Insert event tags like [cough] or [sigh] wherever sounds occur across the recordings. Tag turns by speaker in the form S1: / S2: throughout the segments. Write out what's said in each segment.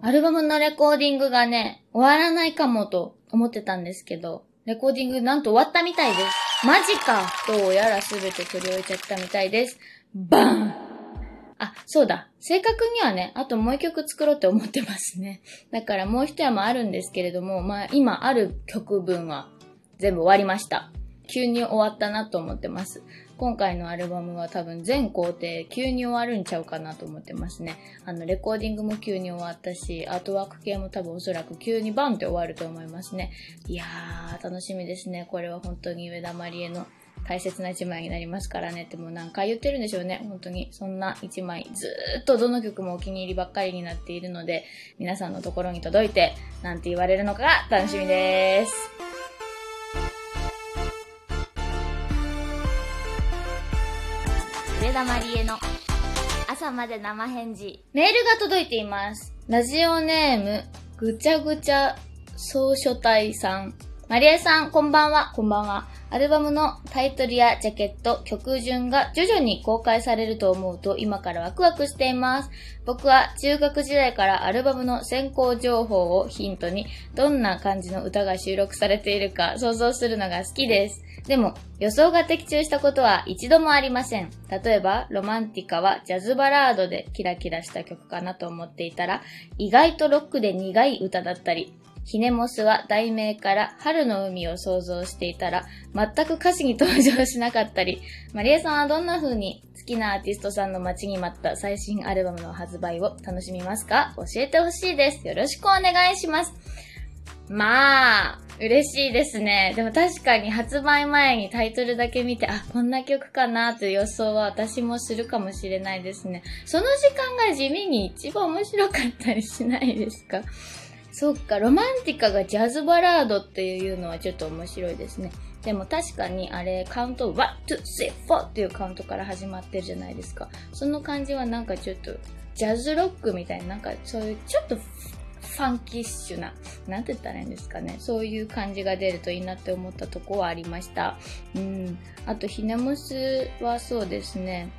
S1: アルバムのレコーディングがね、終わらないかもと思ってたんですけど、レコーディングなんと終わったみたいです。マジかとやらすべて取り終えちゃったみたいです。バーンあ、そうだ。正確にはね、あともう一曲作ろうって思ってますね。だからもう一山あるんですけれども、まあ今ある曲分は全部終わりました。急に終わったなと思ってます。今回のアルバムは多分全工程急に終わるんちゃうかなと思ってますね。あの、レコーディングも急に終わったし、アートワーク系も多分おそらく急にバンって終わると思いますね。いやー、楽しみですね。これは本当に上田まりえの大切な一枚になりますからねってもう何回言ってるんでしょうね。本当に。そんな一枚、ずーっとどの曲もお気に入りばっかりになっているので、皆さんのところに届いて、なんて言われるのかが楽しみです。上田まりえの朝まで生返事。メールが届いています。ラジオネーム、ぐちゃぐちゃ総書体さん。マリエさん、こんばんは。こんばんは。アルバムのタイトルやジャケット、曲順が徐々に公開されると思うと今からワクワクしています。僕は中学時代からアルバムの先行情報をヒントにどんな感じの歌が収録されているか想像するのが好きです。でも予想が的中したことは一度もありません。例えばロマンティカはジャズバラードでキラキラした曲かなと思っていたら意外とロックで苦い歌だったりヒネモスは題名から春の海を想像していたら、全く歌詞に登場しなかったり、マリエさんはどんな風に好きなアーティストさんの待ちに待った最新アルバムの発売を楽しみますか？教えてほしいです。よろしくお願いします。まあ、嬉しいですね。でも確かに発売前にタイトルだけ見て、あ、こんな曲かなという予想は私もするかもしれないですね。その時間が地味に一番面白かったりしないですか？そっか、ロマンティカがジャズバラードっていうのはちょっと面白いですね。でも確かにあれカウント1、2、3、4っていうカウントから始まってるじゃないですか。その感じはなんかちょっとジャズロックみたいな、なんかそういうちょっとファンキッシュな、なんて言ったらいいんですかね。そういう感じが出るといいなって思ったとこはありました。うん。あと、ひねむすはそうですね。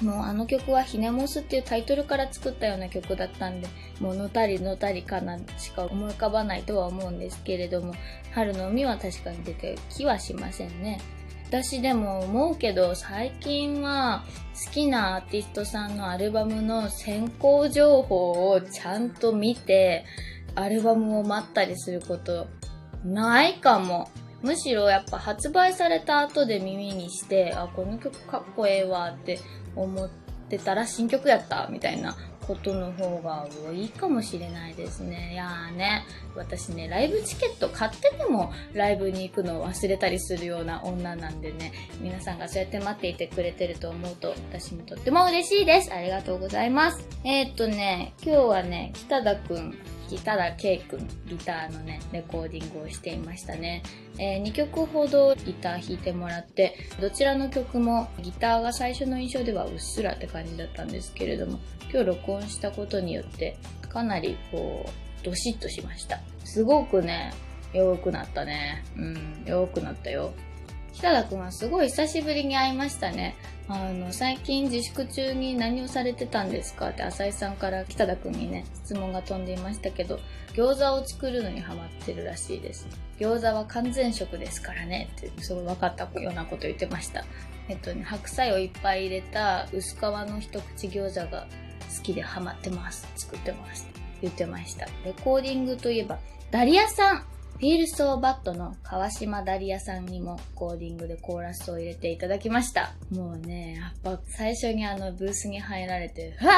S1: もうあの曲はひねもすっていうタイトルから作ったような曲だったんで、もうのたりのたりかなしか思い浮かばないとは思うんですけれども、春の海は確かに出てきはしませんね。私でも思うけど最近は好きなアーティストさんのアルバムの先行情報をちゃんと見てアルバムを待ったりすることないかも。むしろやっぱ発売された後で耳にして、あ、この曲かっこええわって思ってたら新曲やったみたいなことの方が多いかもしれないですね。いやーね、私ね、ライブチケット買っててもライブに行くのを忘れたりするような女なんでね、皆さんがそうやって待っていてくれてると思うと私もとっても嬉しいです。ありがとうございます。えー、っとね、今日はね、北田くんただ K 君ギターのねレコーディングをしていましたね、えー、2曲ほどギター弾いてもらってどちらの曲もギターが最初の印象ではうっすらって感じだったんですけれども今日録音したことによってかなりこうドシッとしました。すごくね弱くなったね。うん弱くなったよ。北田くんはすごい久しぶりに会いましたね。あの、最近自粛中に何をされてたんですか？って浅井さんから北田くんにね、質問が飛んでいましたけど、餃子を作るのにハマってるらしいです。餃子は完全食ですからねってすごい分かったようなこと言ってました。えっとね、白菜をいっぱい入れた薄皮の一口餃子が好きでハマってます。作ってます。言ってました。レコーディングといえば、ダリアさんフィールソーバットの川島ダリアさんにもコーディングでコーラスを入れていただきました。もうね、やっぱ最初にあのブースに入られて、わ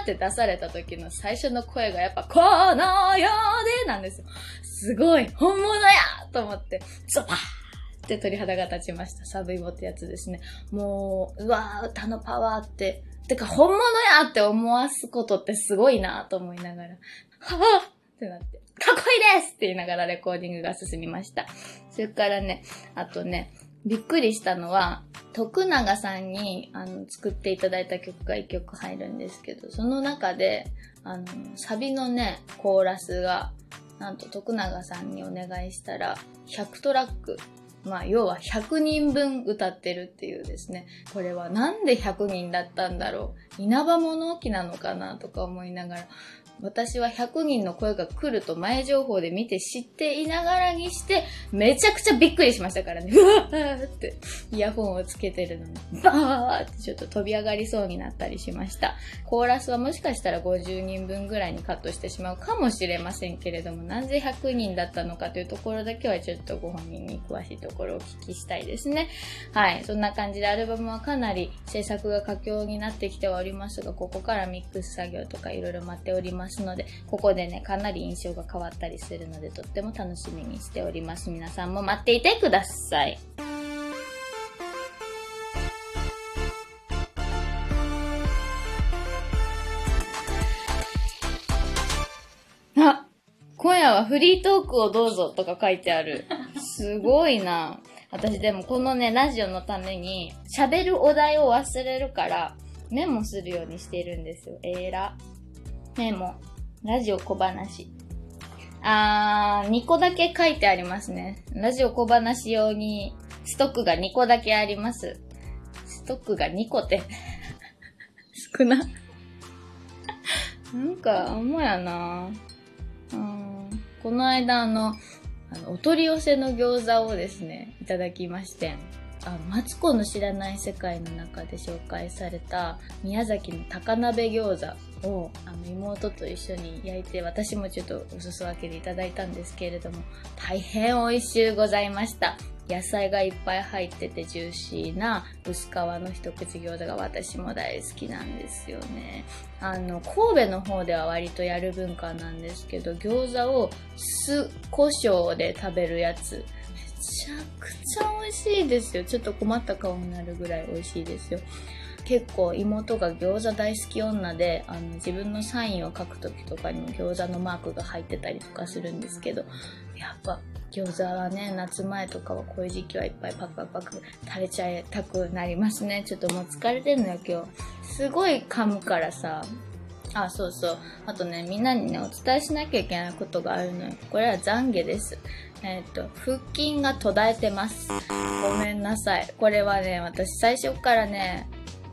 S1: ーって出された時の最初の声がやっぱこのようでなんですよ。すごい本物やと思って、ゾパーって鳥肌が立ちました。サブイボってやつですね。もう、うわー、歌のパワーって、てか本物やって思わすことってすごいなと思いながら、はぁってなって。かっこいいですって言いながらレコーディングが進みました。それからね、あとね、びっくりしたのは、徳永さんにあの作っていただいた曲が1曲入るんですけど、その中で、あの、サビのね、コーラスが、なんと徳永さんにお願いしたら、100トラック、まあ、要は100人分歌ってるっていうですね。これはなんで100人だったんだろう稲葉物置なのかなとか思いながら、私は100人の声が来ると前情報で見て知っていながらにして、めちゃくちゃびっくりしましたからね。[laughs] うわーって、イヤホンをつけてるのに、バーってちょっと飛び上がりそうになったりしました。コーラスはもしかしたら50人分ぐらいにカットしてしまうかもしれませんけれども、なぜ100人だったのかというところだけはちょっとご本人に詳しいところをお聞きしたいですね。はい。そんな感じでアルバムはかなり制作が佳境になってきてはおりますが、ここからミックス作業とかいろいろ待っておりますますので、ここでね、かなり印象が変わったりするので、とっても楽しみにしております。皆さんも待っていてください。あ今夜はフリートークをどうぞとか書いてある。すごいな。私でもこのね、ラジオのために喋るお題を忘れるからメモするようにしてるんですよ。えら。メモ。ラジオ小話。あー、2個だけ書いてありますね。ラジオ小話用にストックが2個だけあります。ストックが2個って [laughs] 少ななんか、あんまやなうん。この間あの、あの、お取り寄せの餃子をですね、いただきまして。あの、マツコの知らない世界の中で紹介された宮崎の高鍋餃子をあの妹と一緒に焼いて私もちょっとお裾分けでいただいたんですけれども大変美味しゅうございました野菜がいっぱい入っててジューシーな薄皮の一口餃子が私も大好きなんですよね。あの、神戸の方では割とやる文化なんですけど、餃子を酢胡椒で食べるやつ。ちゃくちゃ美味しいですよ。ちょっと困った顔になるぐらい美味しいですよ。結構妹が餃子大好き女であの自分のサインを書く時とかにも餃子のマークが入ってたりとかするんですけどやっぱ餃子はね夏前とかはこういう時期はいっぱいパクパクパク食べちゃいたくなりますねちょっともう疲れてんのよ今日すごい噛むからさあ、そうそう。あとね、みんなにね、お伝えしなきゃいけないことがあるのよ。これは懺悔です。えっ、ー、と、腹筋が途絶えてます。ごめんなさい。これはね、私最初からね、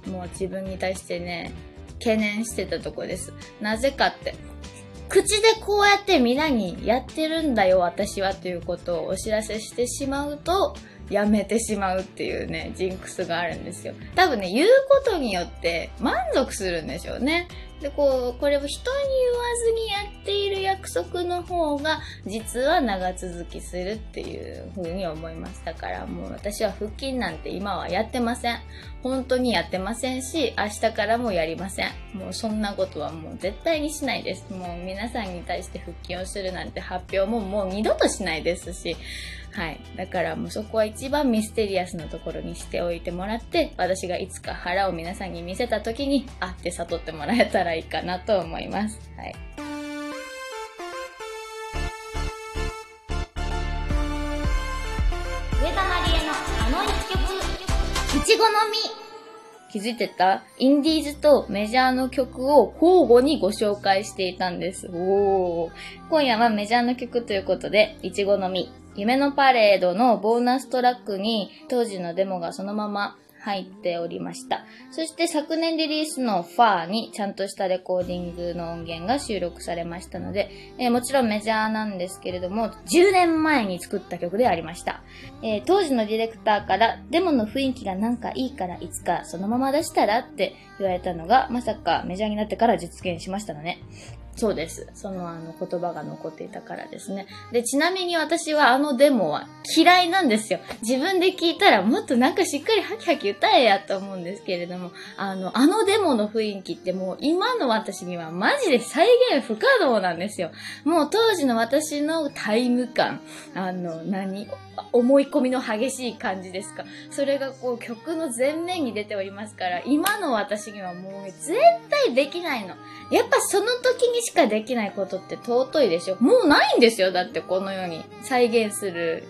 S1: もう自分に対してね、懸念してたとこです。なぜかって、口でこうやって皆にやってるんだよ、私はということをお知らせしてしまうと、やめてしまうっていうね、ジンクスがあるんですよ。多分ね、言うことによって満足するんでしょうね。で、こう、これを人に言わずにやっている約束の方が、実は長続きするっていう風に思います。だからもう私は腹筋なんて今はやってません。本当にやってませんし、明日からもやりません。もうそんなことはもう絶対にしないです。もう皆さんに対して腹筋をするなんて発表ももう二度としないですし、はい。だからもうそこは一番ミステリアスなところにしておいてもらって、私がいつか腹を皆さんに見せた時に、あって悟ってもらえたらいいかなと思います。はい。上田まりえのあの一曲、いちごの実。気づいてた？インディーズとメジャーの曲を交互にご紹介していたんです。おー。今夜はメジャーの曲ということで、いちごの実。夢のパレードのボーナストラックに当時のデモがそのまま入っておりました。そして昨年リリースのファーにちゃんとしたレコーディングの音源が収録されましたので、えー、もちろんメジャーなんですけれども、10年前に作った曲でありました。えー、当時のディレクターからデモの雰囲気がなんかいいからいつかそのまま出したらって言われたのが、まさかメジャーになってから実現しましたのね。そうです。そのあの言葉が残っていたからですね。で、ちなみに私はあのデモは嫌いなんですよ。自分で聞いたらもっとなんかしっかりハキハキ歌えやと思うんですけれども、あの、あのデモの雰囲気ってもう今の私にはマジで再現不可能なんですよ。もう当時の私のタイム感、あの、何思い込みの激しい感じですか。それがこう曲の前面に出ておりますから、今の私にはもう絶対できないの。やっぱその時にしかできないことって尊いでしょもうないんですよだってこのように再現する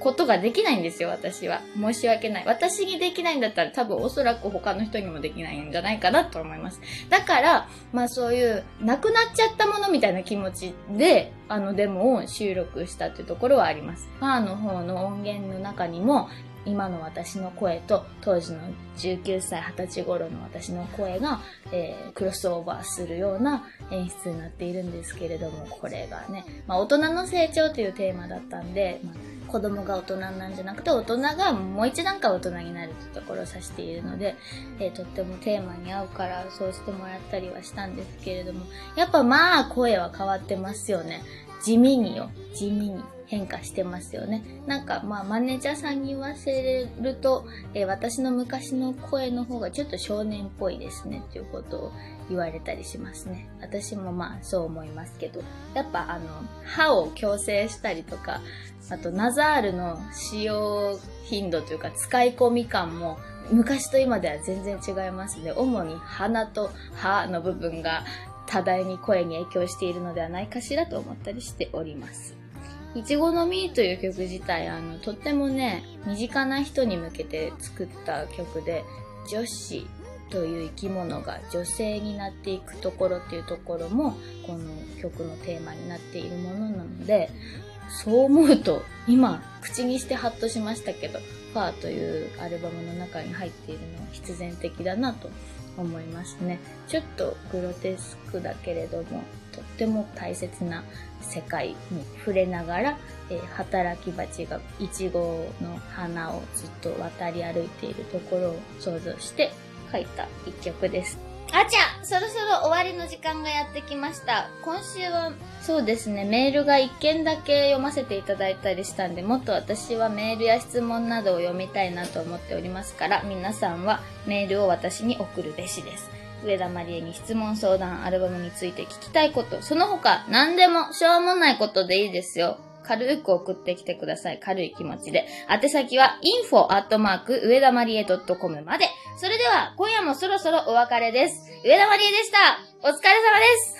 S1: ことができないんですよ、私は。申し訳ない。私にできないんだったら多分おそらく他の人にもできないんじゃないかなと思います。だから、まあそういう、なくなっちゃったものみたいな気持ちで、あのデモを収録したっていうところはあります。ファーの方の音源の中にも、今の私の声と当時の19歳、20歳頃の私の声が、えー、クロスオーバーするような演出になっているんですけれども、これがね、まあ大人の成長というテーマだったんで、まあ子供が大人なんじゃなくて大人がもう一段階大人になるってところを指しているので、えー、とってもテーマに合うからそうしてもらったりはしたんですけれども、やっぱまあ声は変わってますよね。地味によ。地味に。変化してますよね。なんか、まあ、マネージャーさんに言わせると、えー、私の昔の声の方がちょっと少年っぽいですね、っていうことを言われたりしますね。私もまあ、そう思いますけど、やっぱあの、歯を矯正したりとか、あと、ナザールの使用頻度というか、使い込み感も、昔と今では全然違いますね。主に鼻と歯の部分が多大に声に影響しているのではないかしらと思ったりしております。いちごの実という曲自体、あの、とってもね、身近な人に向けて作った曲で、女子という生き物が女性になっていくところっていうところも、この曲のテーマになっているものなので、そう思うと、今、口にしてハッとしましたけど、ファーというアルバムの中に入っているのは必然的だなと思いますね。ちょっとグロテスクだけれども、とっても大切な世界に触れながら、えー、働き蜂がイチゴの花をずっと渡り歩いているところを想像して書いた一曲です。あちゃそろそろ終わりの時間がやってきました。今週は、そうですね、メールが一件だけ読ませていただいたりしたんで、もっと私はメールや質問などを読みたいなと思っておりますから、皆さんはメールを私に送るべしです。上田まりえに質問相談アルバムについて聞きたいこと、その他何でもしょうもないことでいいですよ。軽く送ってきてください。軽い気持ちで。宛先は info 上田まりえ .com まで。それでは今夜もそろそろお別れです。上田まりえでした。お疲れ様です。